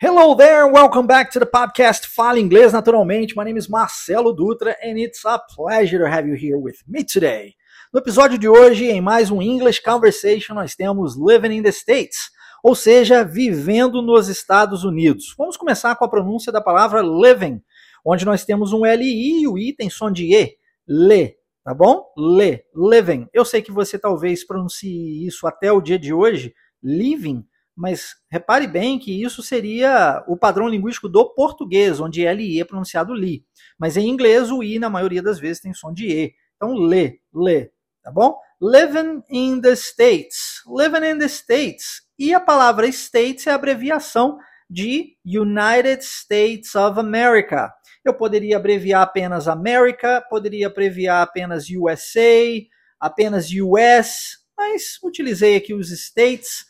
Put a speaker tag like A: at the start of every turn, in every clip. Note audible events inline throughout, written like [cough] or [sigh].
A: Hello there, welcome back to the podcast Fala Inglês Naturalmente. My name is Marcelo Dutra and it's a pleasure to have you here with me today. No episódio de hoje, em mais um English Conversation, nós temos Living in the States, ou seja, vivendo nos Estados Unidos. Vamos começar com a pronúncia da palavra living, onde nós temos um LI e o I tem som de E, le, tá bom? Le, living. Eu sei que você talvez pronuncie isso até o dia de hoje, living, mas repare bem que isso seria o padrão linguístico do português, onde LI é pronunciado li. Mas em inglês, o I, na maioria das vezes, tem som de E. Então, le, le, tá bom? Living in the States. Living in the States. E a palavra States é abreviação de United States of America. Eu poderia abreviar apenas America, poderia abreviar apenas USA, apenas US, mas utilizei aqui os States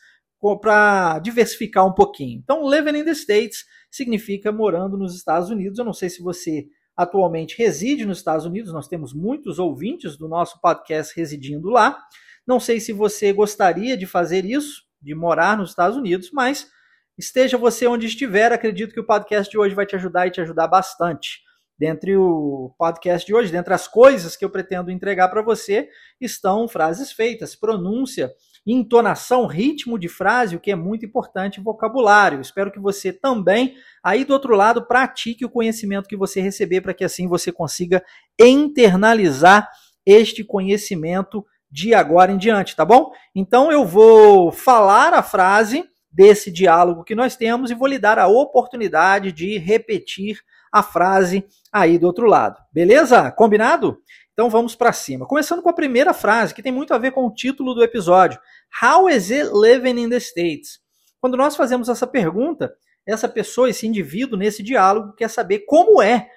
A: para diversificar um pouquinho. Então, living in the States significa morando nos Estados Unidos. Eu não sei se você atualmente reside nos Estados Unidos, nós temos muitos ouvintes do nosso podcast residindo lá. Não sei se você gostaria de fazer isso, de morar nos Estados Unidos, mas esteja você onde estiver, acredito que o podcast de hoje vai te ajudar e te ajudar bastante. Dentre o podcast de hoje, dentre as coisas que eu pretendo entregar para você, estão frases feitas, pronúncia, entonação, ritmo de frase, o que é muito importante, vocabulário. Espero que você também, aí do outro lado, pratique o conhecimento que você receber para que assim você consiga internalizar este conhecimento de agora em diante, tá bom? Então eu vou falar a frase desse diálogo que nós temos e vou lhe dar a oportunidade de repetir a frase aí do outro lado. Beleza? Combinado? Então vamos para cima. Começando com a primeira frase, que tem muito a ver com o título do episódio. How is it living in the States? Quando nós fazemos essa pergunta, essa pessoa, esse indivíduo nesse diálogo quer saber como é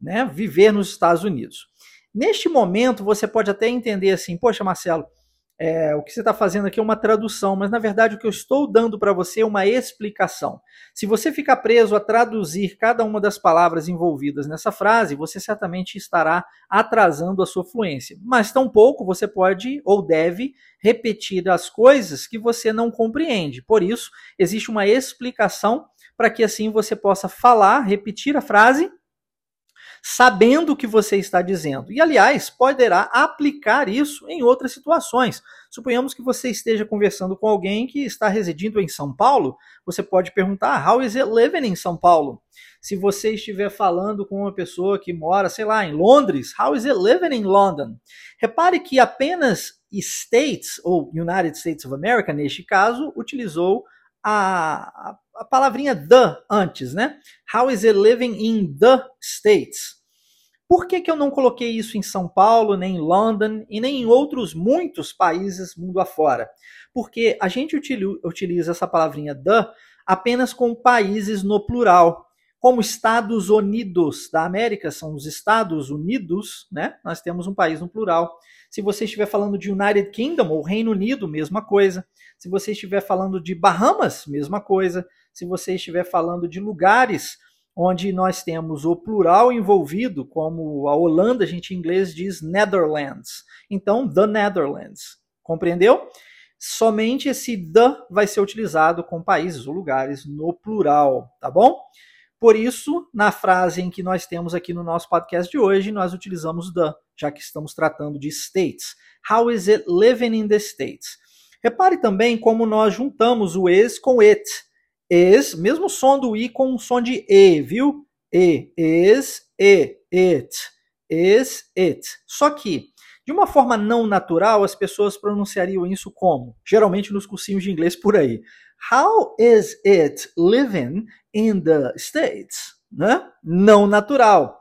A: né, viver nos Estados Unidos. Neste momento, você pode até entender assim, poxa, Marcelo, é, o que você está fazendo aqui é uma tradução, mas na verdade o que eu estou dando para você é uma explicação. Se você ficar preso a traduzir cada uma das palavras envolvidas nessa frase, você certamente estará atrasando a sua fluência. Mas tampouco você pode ou deve repetir as coisas que você não compreende. Por isso, existe uma explicação para que assim você possa falar, repetir a frase sabendo o que você está dizendo. E, aliás, poderá aplicar isso em outras situações. Suponhamos que você esteja conversando com alguém que está residindo em São Paulo, você pode perguntar: How is it living em São Paulo? Se você estiver falando com uma pessoa que mora, sei lá, em Londres, How is it living in London? Repare que apenas States, ou United States of America, neste caso, utilizou a, a palavrinha the antes, né? How is it living in the States? Por que, que eu não coloquei isso em São Paulo, nem em London e nem em outros muitos países mundo afora? Porque a gente utiliza essa palavrinha the apenas com países no plural. Como Estados Unidos da América são os Estados Unidos, né? Nós temos um país no plural. Se você estiver falando de United Kingdom ou Reino Unido, mesma coisa. Se você estiver falando de Bahamas, mesma coisa se você estiver falando de lugares onde nós temos o plural envolvido, como a Holanda, a gente em inglês diz Netherlands. Então, the Netherlands. Compreendeu? Somente esse the vai ser utilizado com países ou lugares no plural, tá bom? Por isso, na frase em que nós temos aqui no nosso podcast de hoje, nós utilizamos the, já que estamos tratando de states. How is it living in the states? Repare também como nós juntamos o is com it is, mesmo som do i com som de e, viu? E, is, e, it, is, it. Só que, de uma forma não natural, as pessoas pronunciariam isso como? Geralmente nos cursinhos de inglês por aí. How is it living in the States? Né? Não natural.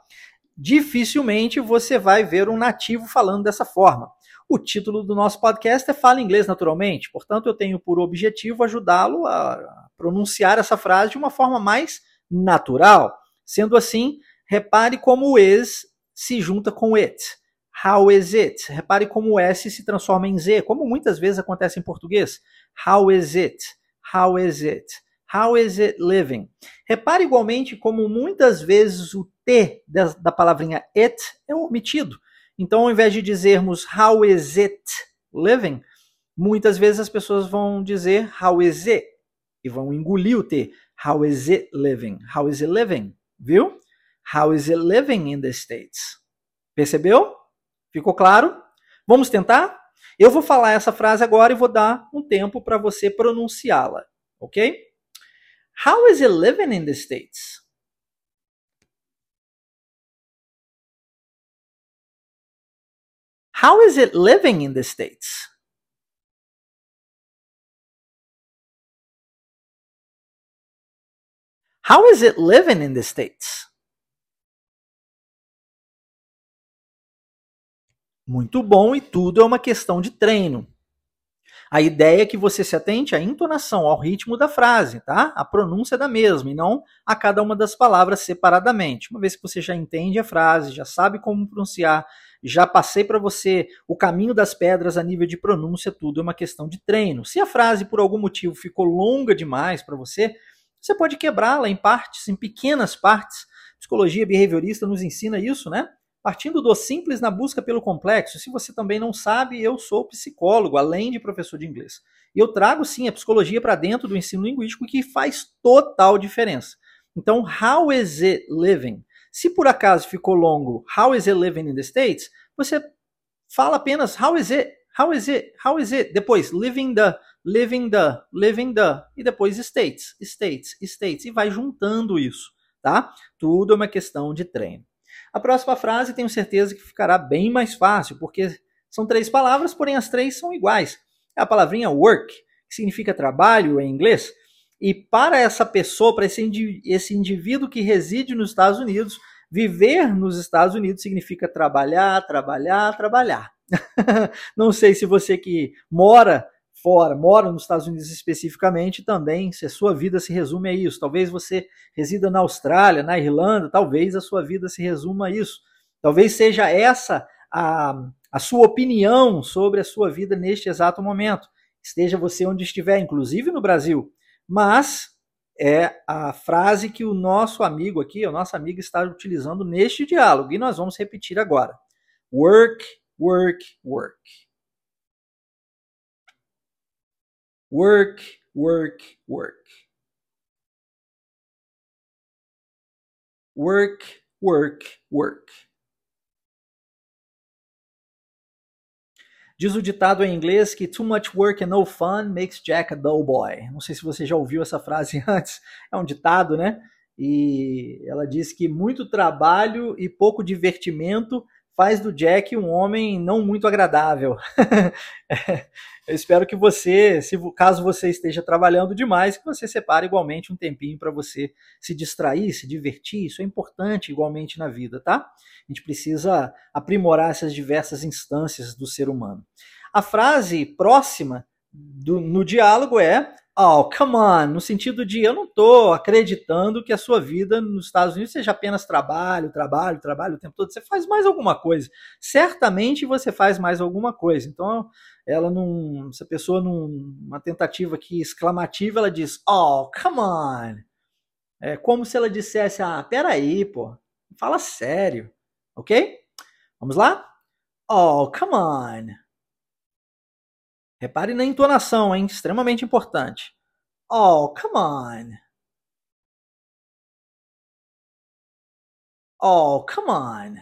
A: Dificilmente você vai ver um nativo falando dessa forma. O título do nosso podcast é Fala Inglês Naturalmente, portanto, eu tenho por objetivo ajudá-lo a pronunciar essa frase de uma forma mais natural. Sendo assim, repare como o is se junta com it. How is it? Repare como o S se transforma em Z, como muitas vezes acontece em português. How is it? How is it? How is it living? Repare igualmente como muitas vezes o T da palavrinha it é omitido. Então, ao invés de dizermos how is it living, muitas vezes as pessoas vão dizer how is it e vão engolir o T. How is it living? How is it living? Viu? How is it living in the States? Percebeu? Ficou claro? Vamos tentar? Eu vou falar essa frase agora e vou dar um tempo para você pronunciá-la, ok? How is it living in the States? How is it living in the States? How is it living in the States? Muito bom, e tudo é uma questão de treino. A ideia é que você se atente à entonação, ao ritmo da frase, tá? A pronúncia da mesma, e não a cada uma das palavras separadamente. Uma vez que você já entende a frase, já sabe como pronunciar, já passei para você o caminho das pedras a nível de pronúncia, tudo é uma questão de treino. Se a frase por algum motivo ficou longa demais para você, você pode quebrá-la em partes, em pequenas partes. Psicologia behaviorista nos ensina isso, né? Partindo do simples na busca pelo complexo. Se você também não sabe, eu sou psicólogo, além de professor de inglês. E eu trago sim a psicologia para dentro do ensino linguístico que faz total diferença. Então, how is it living? Se por acaso ficou longo, how is it living in the States? Você fala apenas how is it, how is it, how is it? Depois, living the, living the, living the, e depois states, states, states, e vai juntando isso, tá? Tudo é uma questão de treino. A próxima frase tenho certeza que ficará bem mais fácil, porque são três palavras, porém as três são iguais. É a palavrinha work, que significa trabalho em inglês, e para essa pessoa, para esse, esse indivíduo que reside nos Estados Unidos, viver nos Estados Unidos significa trabalhar, trabalhar, trabalhar. [laughs] Não sei se você que mora fora, mora nos Estados Unidos especificamente, também, se a sua vida se resume a isso. Talvez você resida na Austrália, na Irlanda, talvez a sua vida se resuma a isso. Talvez seja essa a, a sua opinião sobre a sua vida neste exato momento. Esteja você onde estiver, inclusive no Brasil. Mas é a frase que o nosso amigo aqui, o nosso amigo está utilizando neste diálogo e nós vamos repetir agora. Work, work, work. Work, work, work. Work, work, work. Diz o ditado em inglês que too much work and no fun makes Jack a dull boy. Não sei se você já ouviu essa frase [laughs] antes. É um ditado, né? E ela diz que muito trabalho e pouco divertimento faz do Jack um homem não muito agradável. [laughs] Eu espero que você, se caso você esteja trabalhando demais, que você separe igualmente um tempinho para você se distrair, se divertir. Isso é importante igualmente na vida, tá? A gente precisa aprimorar essas diversas instâncias do ser humano. A frase próxima do, no diálogo é Oh, come on, no sentido de eu não estou acreditando que a sua vida nos Estados Unidos seja apenas trabalho, trabalho, trabalho o tempo todo. Você faz mais alguma coisa. Certamente você faz mais alguma coisa. Então, ela não. Essa pessoa, numa tentativa aqui exclamativa, ela diz: Oh, come on. É como se ela dissesse: Ah, peraí, pô. Fala sério. Ok? Vamos lá? Oh, come on. Repare na entonação, hein? Extremamente importante. Oh, come on. Oh, come on.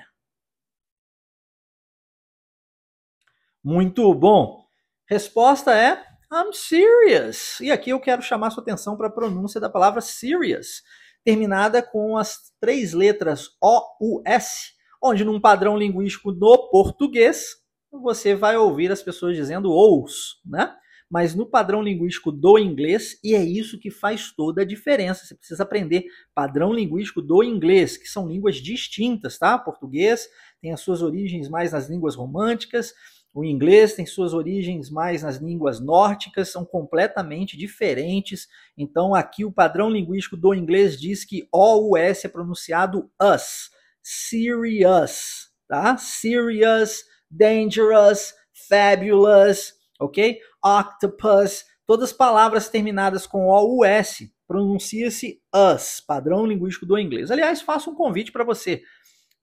A: Muito bom. Resposta é I'm serious. E aqui eu quero chamar sua atenção para a pronúncia da palavra serious, terminada com as três letras O, U, S, onde num padrão linguístico no português você vai ouvir as pessoas dizendo ous, né? Mas no padrão linguístico do inglês, e é isso que faz toda a diferença. Você precisa aprender padrão linguístico do inglês, que são línguas distintas, tá? Português tem as suas origens mais nas línguas românticas, o inglês tem suas origens mais nas línguas nórdicas, são completamente diferentes. Então, aqui o padrão linguístico do inglês diz que o s é pronunciado us, serious, tá? Serious, dangerous, fabulous, ok? Octopus, todas palavras terminadas com OUS, pronuncia-se us, padrão linguístico do inglês. Aliás, faço um convite para você.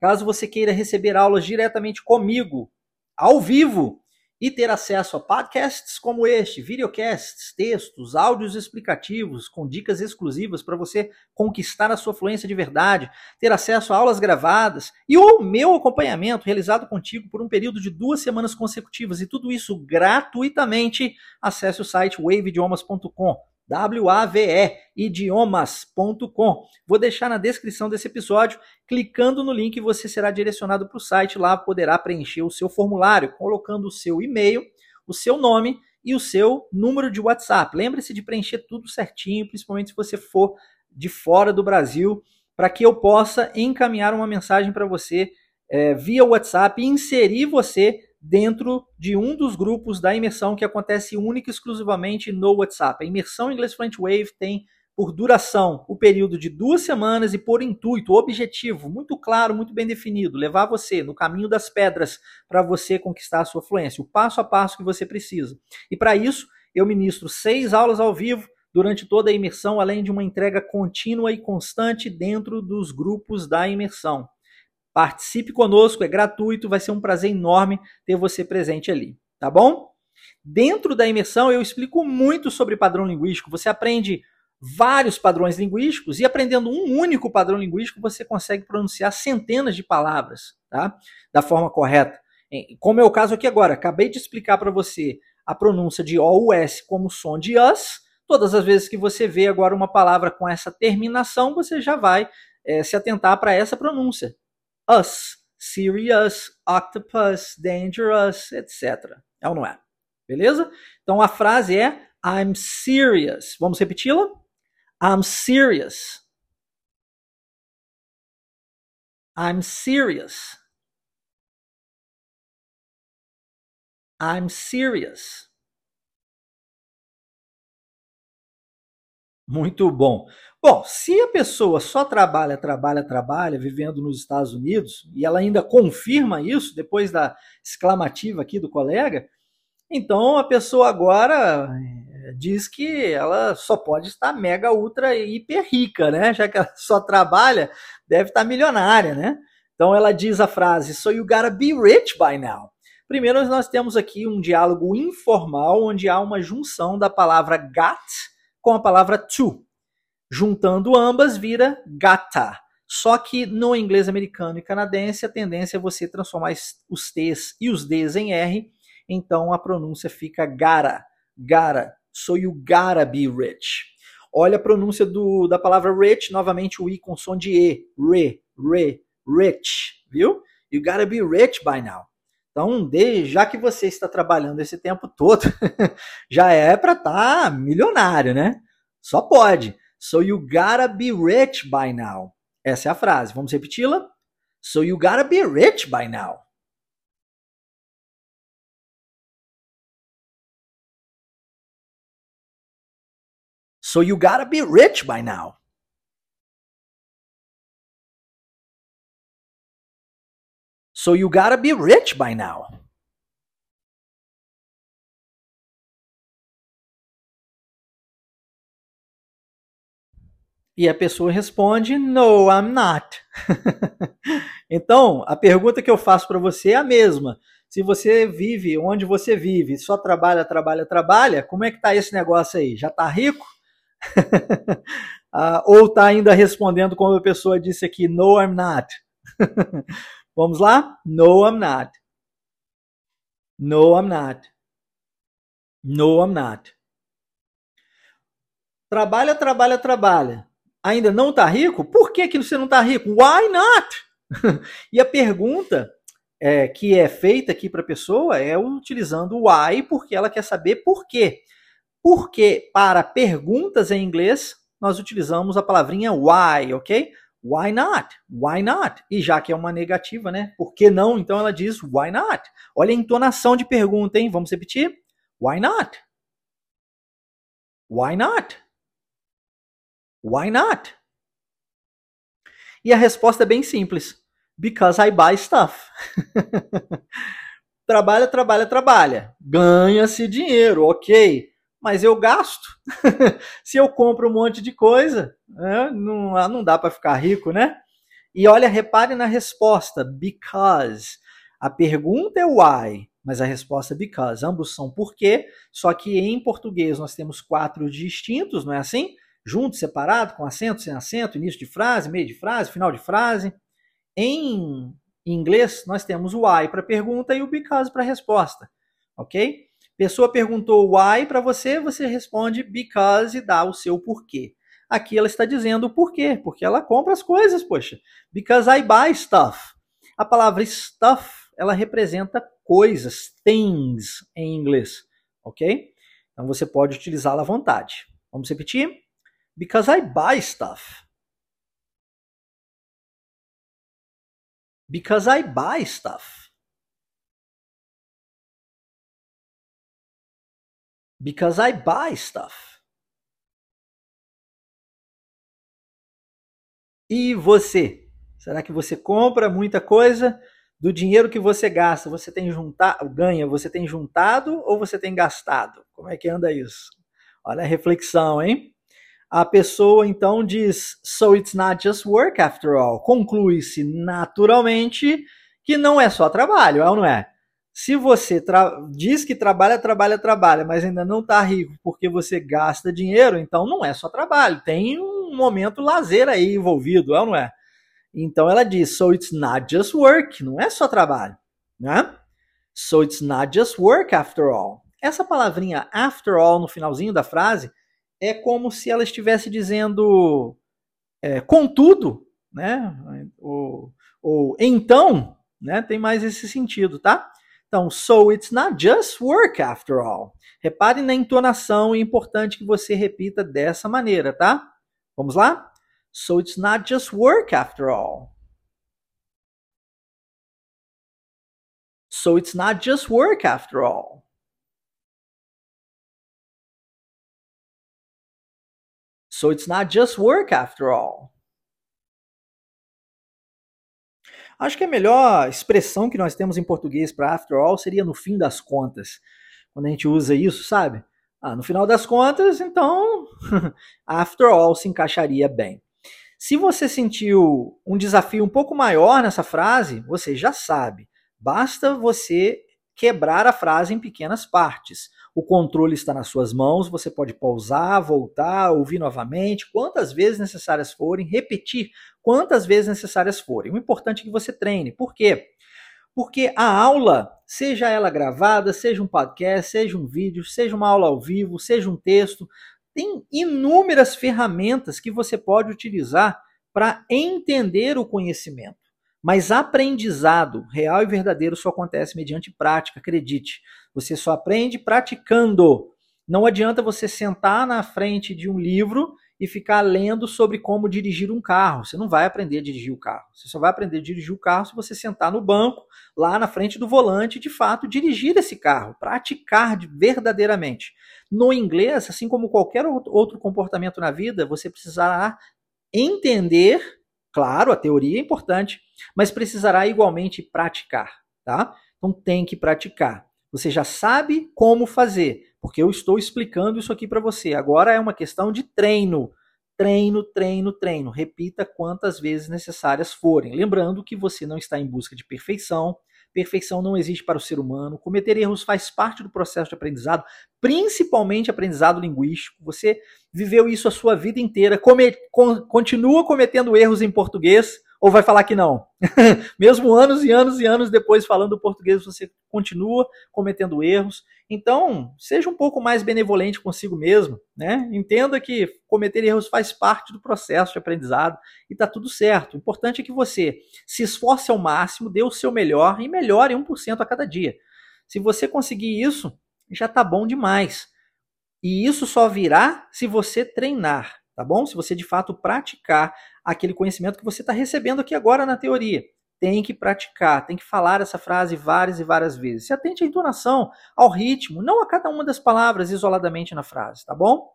A: Caso você queira receber aulas diretamente comigo, ao vivo, e ter acesso a podcasts como este, videocasts, textos, áudios explicativos com dicas exclusivas para você conquistar a sua fluência de verdade, ter acesso a aulas gravadas e o meu acompanhamento realizado contigo por um período de duas semanas consecutivas e tudo isso gratuitamente, acesse o site waveidiomas.com. W-A-V-E, idiomas.com. Vou deixar na descrição desse episódio. Clicando no link, você será direcionado para o site. Lá poderá preencher o seu formulário, colocando o seu e-mail, o seu nome e o seu número de WhatsApp. Lembre-se de preencher tudo certinho, principalmente se você for de fora do Brasil, para que eu possa encaminhar uma mensagem para você é, via WhatsApp e inserir você dentro de um dos grupos da imersão que acontece única e exclusivamente no WhatsApp. A imersão Inglês Fluent Wave tem por duração o período de duas semanas e por intuito, objetivo muito claro, muito bem definido, levar você no caminho das pedras para você conquistar a sua fluência, o passo a passo que você precisa. E para isso, eu ministro seis aulas ao vivo durante toda a imersão, além de uma entrega contínua e constante dentro dos grupos da imersão. Participe conosco, é gratuito, vai ser um prazer enorme ter você presente ali, tá bom? Dentro da imersão eu explico muito sobre padrão linguístico. Você aprende vários padrões linguísticos e aprendendo um único padrão linguístico você consegue pronunciar centenas de palavras, tá? Da forma correta. Como é o caso aqui agora, acabei de explicar para você a pronúncia de O, S como som de us. Todas as vezes que você vê agora uma palavra com essa terminação, você já vai é, se atentar para essa pronúncia us, serious, octopus, dangerous, etc. É ou não é? Beleza? Então a frase é I'm serious. Vamos repeti-la? I'm serious. I'm serious. I'm serious. Muito bom. Bom, se a pessoa só trabalha, trabalha, trabalha, vivendo nos Estados Unidos, e ela ainda confirma isso depois da exclamativa aqui do colega, então a pessoa agora eh, diz que ela só pode estar mega, ultra, hiper rica, né? Já que ela só trabalha, deve estar milionária, né? Então ela diz a frase: So you gotta be rich by now. Primeiro, nós temos aqui um diálogo informal onde há uma junção da palavra got com a palavra to. Juntando ambas vira gata. Só que no inglês americano e canadense a tendência é você transformar os T's e os D's em R, então a pronúncia fica gara, gara. So you gotta be rich. Olha a pronúncia do, da palavra rich, novamente o I com som de E, re, re, rich, viu? You gotta be rich by now. Então, de, já que você está trabalhando esse tempo todo, [laughs] já é para estar tá milionário, né? Só pode. So you gotta be rich by now. Essa é a frase. Vamos repeti-la? So you gotta be rich by now. So you gotta be rich by now. So you gotta be rich by now. E a pessoa responde: No, I'm not. [laughs] então, a pergunta que eu faço para você é a mesma. Se você vive onde você vive, só trabalha, trabalha, trabalha, como é que tá esse negócio aí? Já tá rico? [laughs] ah, ou tá ainda respondendo como a pessoa disse aqui: No, I'm not. [laughs] Vamos lá? No, I'm not. No, I'm not. No, I'm not. Trabalha, trabalha, trabalha. Ainda não está rico? Por que, que você não está rico? Why not? [laughs] e a pergunta é, que é feita aqui para a pessoa é utilizando o why, porque ela quer saber por quê. Porque para perguntas em inglês, nós utilizamos a palavrinha why, ok? Why not? Why not? E já que é uma negativa, né? Por que não? Então ela diz why not? Olha a entonação de pergunta, hein? Vamos repetir? Why not? Why not? Why not? E a resposta é bem simples. Because I buy stuff. [laughs] trabalha, trabalha, trabalha. Ganha-se dinheiro, ok mas eu gasto. [laughs] Se eu compro um monte de coisa, né, não, não dá para ficar rico, né? E olha, repare na resposta, because. A pergunta é why, mas a resposta é because. Ambos são porque, só que em português nós temos quatro distintos, não é assim? Junto, separado, com acento, sem acento, início de frase, meio de frase, final de frase. Em inglês, nós temos o why para pergunta e o because para resposta, ok? Pessoa perguntou why para você, você responde because e dá o seu porquê. Aqui ela está dizendo o porquê, porque ela compra as coisas, poxa. Because I buy stuff. A palavra stuff, ela representa coisas, things em inglês, ok? Então você pode utilizá-la à vontade. Vamos repetir? Because I buy stuff. Because I buy stuff. Because I buy stuff. E você? Será que você compra muita coisa? Do dinheiro que você gasta, você tem juntado, ganha, você tem juntado ou você tem gastado? Como é que anda isso? Olha a reflexão, hein? A pessoa então diz: So it's not just work after all. Conclui-se naturalmente que não é só trabalho, é ou não é? Se você diz que trabalha, trabalha, trabalha, mas ainda não está rico porque você gasta dinheiro, então não é só trabalho, tem um momento lazer aí envolvido, é ou não é? Então ela diz: So it's not just work, não é só trabalho, né? So it's not just work after all. Essa palavrinha after all no finalzinho da frase é como se ela estivesse dizendo é, contudo, né? Ou, ou então, né? Tem mais esse sentido, tá? Então, so it's not just work after all. Repare na entonação, é importante que você repita dessa maneira, tá? Vamos lá? So it's not just work after all. So it's not just work after all. So it's not just work after all. Acho que a melhor expressão que nós temos em português para after all seria no fim das contas. Quando a gente usa isso, sabe? Ah, no final das contas, então, [laughs] after all se encaixaria bem. Se você sentiu um desafio um pouco maior nessa frase, você já sabe. Basta você quebrar a frase em pequenas partes. O controle está nas suas mãos, você pode pausar, voltar, ouvir novamente, quantas vezes necessárias forem, repetir quantas vezes necessárias forem. O importante é que você treine. Por quê? Porque a aula, seja ela gravada, seja um podcast, seja um vídeo, seja uma aula ao vivo, seja um texto, tem inúmeras ferramentas que você pode utilizar para entender o conhecimento. Mas aprendizado real e verdadeiro só acontece mediante prática, acredite. Você só aprende praticando. Não adianta você sentar na frente de um livro e ficar lendo sobre como dirigir um carro. Você não vai aprender a dirigir o carro. Você só vai aprender a dirigir o carro se você sentar no banco, lá na frente do volante, de fato dirigir esse carro, praticar verdadeiramente. No inglês, assim como qualquer outro comportamento na vida, você precisará entender Claro, a teoria é importante, mas precisará igualmente praticar, tá? Então tem que praticar. Você já sabe como fazer, porque eu estou explicando isso aqui para você. Agora é uma questão de treino. Treino, treino, treino. Repita quantas vezes necessárias forem. Lembrando que você não está em busca de perfeição. Perfeição não existe para o ser humano. Cometer erros faz parte do processo de aprendizado, principalmente aprendizado linguístico. Você viveu isso a sua vida inteira, come, con, continua cometendo erros em português ou vai falar que não? [laughs] Mesmo anos e anos e anos depois falando português, você continua cometendo erros. Então, seja um pouco mais benevolente consigo mesmo, né? Entenda que cometer erros faz parte do processo de aprendizado e tá tudo certo. O importante é que você se esforce ao máximo, dê o seu melhor e melhore 1% a cada dia. Se você conseguir isso, já tá bom demais. E isso só virá se você treinar, tá bom? Se você de fato praticar aquele conhecimento que você está recebendo aqui agora na teoria. Tem que praticar, tem que falar essa frase várias e várias vezes. Se atente à entonação, ao ritmo, não a cada uma das palavras isoladamente na frase, tá bom?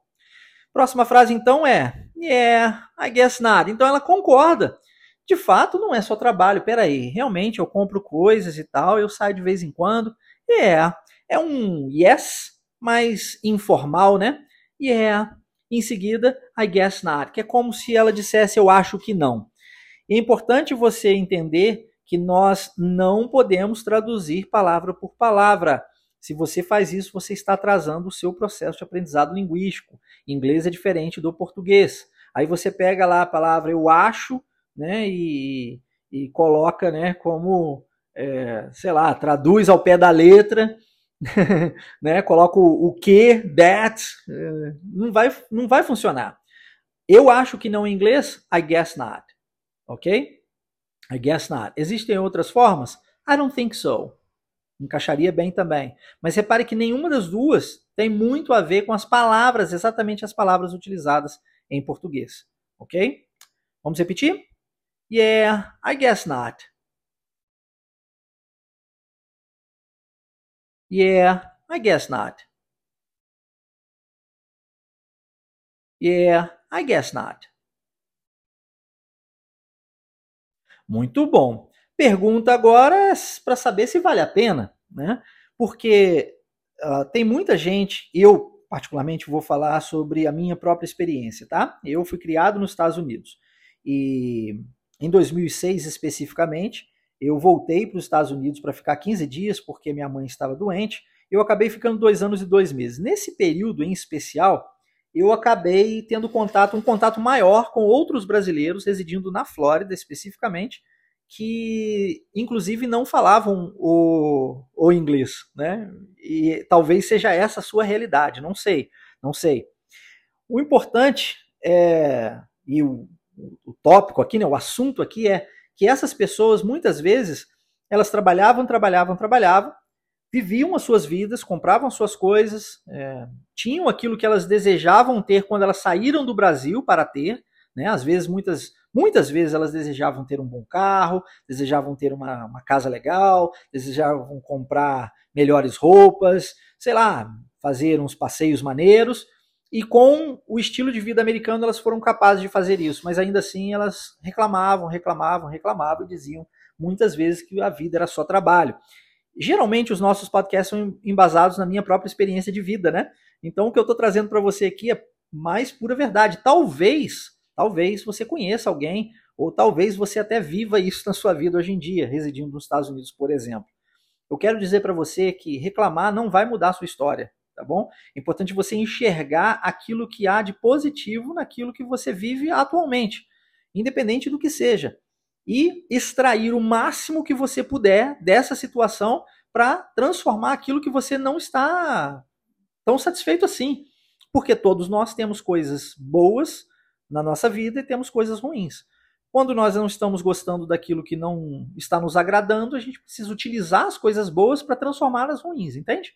A: Próxima frase então é Yeah, I guess not. Então ela concorda. De fato, não é só trabalho. Peraí, realmente eu compro coisas e tal, eu saio de vez em quando. Yeah, é um yes, mais informal, né? Yeah. Em seguida, I guess not, que é como se ela dissesse eu acho que não. É importante você entender que nós não podemos traduzir palavra por palavra. Se você faz isso, você está atrasando o seu processo de aprendizado linguístico. Inglês é diferente do português. Aí você pega lá a palavra eu acho, né, e, e coloca, né, como, é, sei lá, traduz ao pé da letra, [laughs] né, coloca o, o que, that, é, não vai, não vai funcionar. Eu acho que não em inglês, I guess not, ok? I guess not. Existem outras formas? I don't think so. Encaixaria bem também. Mas repare que nenhuma das duas tem muito a ver com as palavras, exatamente as palavras utilizadas em português. Ok? Vamos repetir? Yeah, I guess not. Yeah, I guess not. Yeah, I guess not. Muito bom. Pergunta agora para saber se vale a pena, né? Porque uh, tem muita gente, eu particularmente vou falar sobre a minha própria experiência, tá? Eu fui criado nos Estados Unidos e em 2006 especificamente, eu voltei para os Estados Unidos para ficar 15 dias porque minha mãe estava doente. Eu acabei ficando dois anos e dois meses. Nesse período em especial, eu acabei tendo contato, um contato maior com outros brasileiros residindo na Flórida especificamente, que inclusive não falavam o, o inglês, né? E talvez seja essa a sua realidade, não sei, não sei. O importante é, e o, o tópico aqui, né, o assunto aqui é que essas pessoas muitas vezes elas trabalhavam, trabalhavam, trabalhavam, viviam as suas vidas, compravam as suas coisas, é, tinham aquilo que elas desejavam ter quando elas saíram do Brasil para ter, né? Às vezes muitas Muitas vezes elas desejavam ter um bom carro, desejavam ter uma, uma casa legal, desejavam comprar melhores roupas, sei lá, fazer uns passeios maneiros. E com o estilo de vida americano elas foram capazes de fazer isso, mas ainda assim elas reclamavam, reclamavam, reclamavam e diziam muitas vezes que a vida era só trabalho. Geralmente os nossos podcasts são embasados na minha própria experiência de vida, né? Então o que eu estou trazendo para você aqui é mais pura verdade. Talvez Talvez você conheça alguém, ou talvez você até viva isso na sua vida hoje em dia, residindo nos Estados Unidos, por exemplo. Eu quero dizer para você que reclamar não vai mudar a sua história, tá bom? É importante você enxergar aquilo que há de positivo naquilo que você vive atualmente, independente do que seja, e extrair o máximo que você puder dessa situação para transformar aquilo que você não está tão satisfeito assim. Porque todos nós temos coisas boas na nossa vida e temos coisas ruins. Quando nós não estamos gostando daquilo que não está nos agradando, a gente precisa utilizar as coisas boas para transformá-las ruins, entende?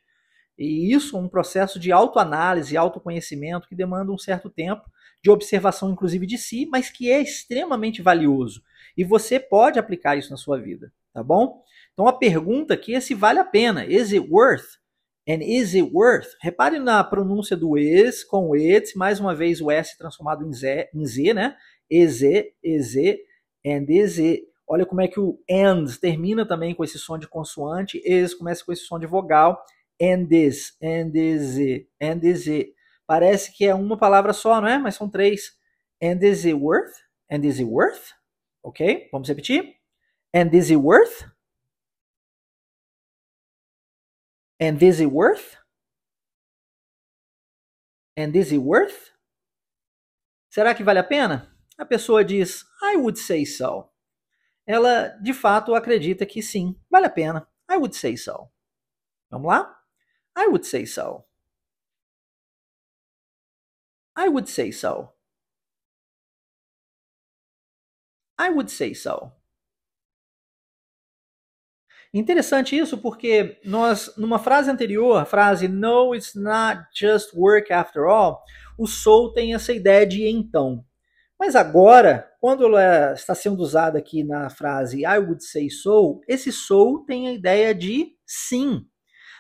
A: E isso é um processo de autoanálise, autoconhecimento que demanda um certo tempo de observação, inclusive de si, mas que é extremamente valioso. E você pode aplicar isso na sua vida, tá bom? Então a pergunta aqui é se vale a pena. Is it worth? And is it worth? Repare na pronúncia do is com it, mais uma vez o S transformado em Z, em Z né? Is it, is it, and is it. Olha como é que o and termina também com esse som de consoante, is começa com esse som de vogal, and is, and is it, and is it. Parece que é uma palavra só, não é? Mas são três. And is it worth? And is it worth? Ok? Vamos repetir? And is it worth? And is it worth? And is it worth? Será que vale a pena? A pessoa diz, I would say so. Ela de fato acredita que sim, vale a pena. I would say so. Vamos lá? I would say so. I would say so. I would say so. Interessante isso porque nós, numa frase anterior, a frase No, it's not just work after all, o soul tem essa ideia de então. Mas agora, quando ela está sendo usada aqui na frase I would say so, esse so tem a ideia de sim.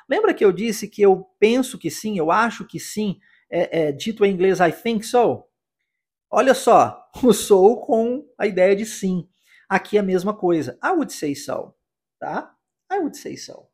A: Lembra que eu disse que eu penso que sim, eu acho que sim, é, é dito em inglês I think so? Olha só, [laughs] o so com a ideia de sim. Aqui é a mesma coisa. I would say so, tá? I would say so.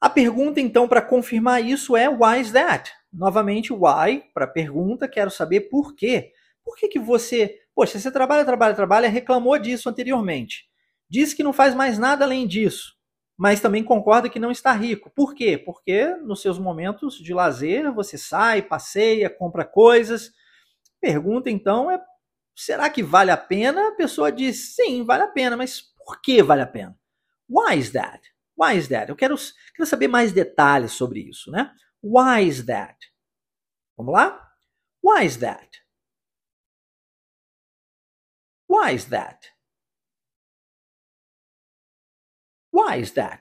A: A pergunta, então, para confirmar isso é why is that? Novamente, why, para pergunta, quero saber por quê. Por que, que você, poxa, você trabalha, trabalha, trabalha, reclamou disso anteriormente. Diz que não faz mais nada além disso, mas também concorda que não está rico. Por quê? Porque nos seus momentos de lazer você sai, passeia, compra coisas. Pergunta então é: será que vale a pena? A pessoa diz: sim, vale a pena, mas por que vale a pena? Why is that? Why is that? Eu quero, quero saber mais detalhes sobre isso, né? Why is that? Vamos lá? Why is that? Why is that? Why is that?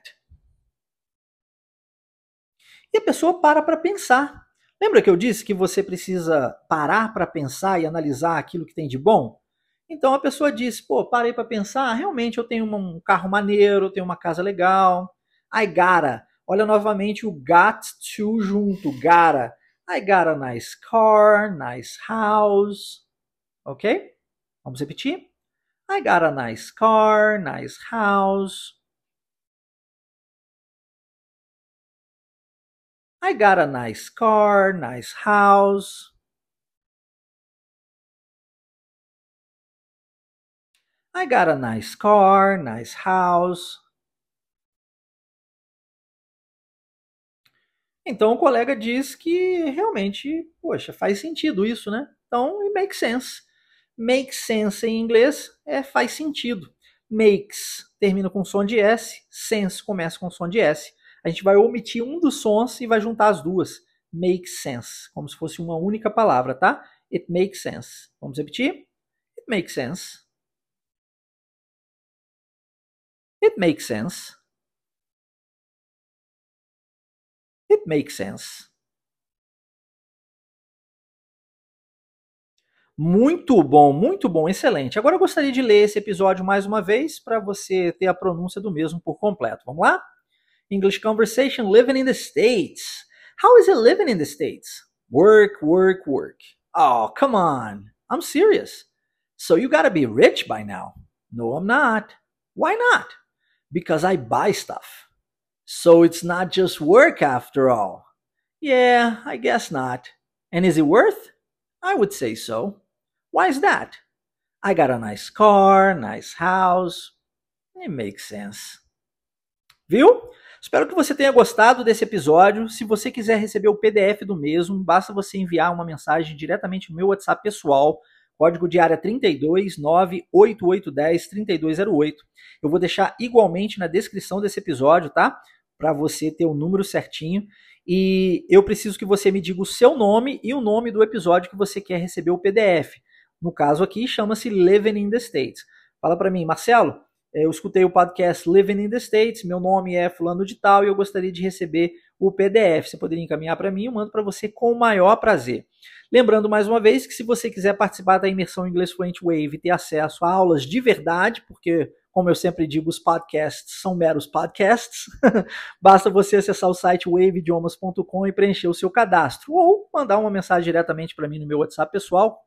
A: E a pessoa para para pensar. Lembra que eu disse que você precisa parar para pensar e analisar aquilo que tem de bom? Então a pessoa diz: pô, parei para pensar, realmente eu tenho um carro maneiro, tenho uma casa legal. I gotta. Olha novamente o got to junto, gotta. I got a nice car, nice house. Ok? Vamos repetir? I got a nice car, nice house. I got a nice car, nice house. I got a nice car, nice house. Então o colega diz que realmente, poxa, faz sentido isso, né? Então, it makes sense. Makes sense em inglês é faz sentido. Makes termina com som de S, sense começa com som de S a gente vai omitir um dos sons e vai juntar as duas. Makes sense, como se fosse uma única palavra, tá? It makes sense. Vamos repetir? It makes sense. It makes sense. It makes sense. Muito bom, muito bom, excelente. Agora eu gostaria de ler esse episódio mais uma vez para você ter a pronúncia do mesmo por completo. Vamos lá? English conversation living in the States. How is it living in the States? Work, work, work. Oh, come on. I'm serious. So you gotta be rich by now. No, I'm not. Why not? Because I buy stuff. So it's not just work after all. Yeah, I guess not. And is it worth? I would say so. Why is that? I got a nice car, nice house. It makes sense. Viu? Espero que você tenha gostado desse episódio. Se você quiser receber o PDF do mesmo, basta você enviar uma mensagem diretamente no meu WhatsApp pessoal, código de área 32 98810 3208. Eu vou deixar igualmente na descrição desse episódio, tá? Para você ter o número certinho. E eu preciso que você me diga o seu nome e o nome do episódio que você quer receber o PDF. No caso aqui, chama-se Living in the States. Fala para mim, Marcelo, eu escutei o podcast Living in the States, meu nome é fulano de tal e eu gostaria de receber o PDF. Você poderia encaminhar para mim, eu mando para você com o maior prazer. Lembrando mais uma vez que se você quiser participar da imersão Inglês Fluent Wave e ter acesso a aulas de verdade, porque como eu sempre digo, os podcasts são meros podcasts. [laughs] Basta você acessar o site waveidiomas.com e preencher o seu cadastro ou mandar uma mensagem diretamente para mim no meu WhatsApp pessoal,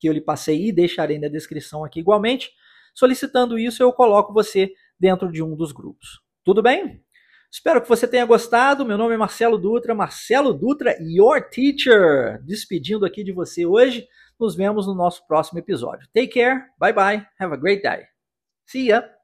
A: que eu lhe passei e deixarei na descrição aqui igualmente. Solicitando isso, eu coloco você dentro de um dos grupos. Tudo bem? Espero que você tenha gostado. Meu nome é Marcelo Dutra, Marcelo Dutra, your teacher. Despedindo aqui de você hoje. Nos vemos no nosso próximo episódio. Take care, bye bye, have a great day. See ya!